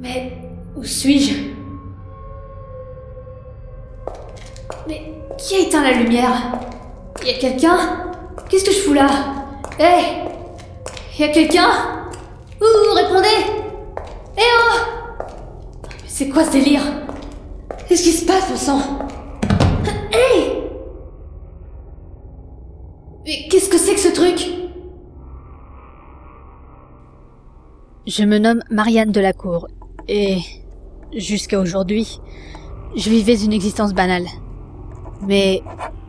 Mais où suis-je? Mais qui a éteint la lumière? Y a quelqu'un? Qu'est-ce que je fous là? Hé Y a quelqu'un? Ouh, répondez! Eh oh! C'est quoi ce délire? Qu'est-ce qui se passe, mon sang? Hé Mais qu'est-ce que c'est que ce truc? Je me nomme Marianne Delacour et jusqu'à aujourd'hui, je vivais une existence banale. Mais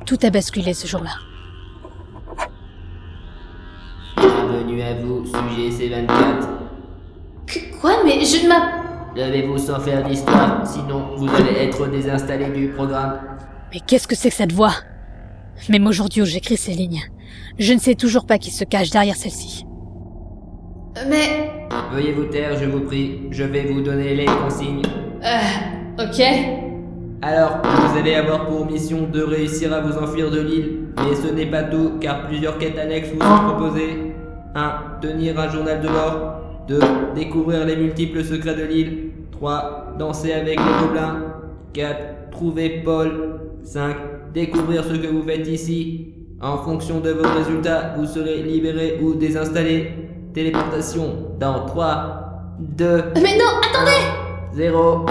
tout a basculé ce jour-là. Bienvenue à vous, sujet C24. Que- Quoi Mais je ne m'a... Levez-vous sans faire d'histoire, sinon vous allez être désinstallé du programme. Mais qu'est-ce que c'est que cette voix? Même aujourd'hui où j'écris ces lignes, je ne sais toujours pas qui se cache derrière celle-ci. Mais... Veuillez vous taire, je vous prie, je vais vous donner les consignes. Euh... Ok. Alors, vous allez avoir pour mission de réussir à vous enfuir de l'île, mais ce n'est pas tout, car plusieurs quêtes annexes vous sont proposées. 1. Tenir un journal de bord. 2. Découvrir les multiples secrets de l'île. 3. Danser avec les gobelins. 4. Trouver Paul. 5. Découvrir ce que vous faites ici. En fonction de vos résultats, vous serez libéré ou désinstallé. Téléportation dans 3, 2, Mais non, attendez 0.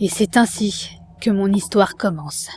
Et c'est ainsi que mon histoire commence.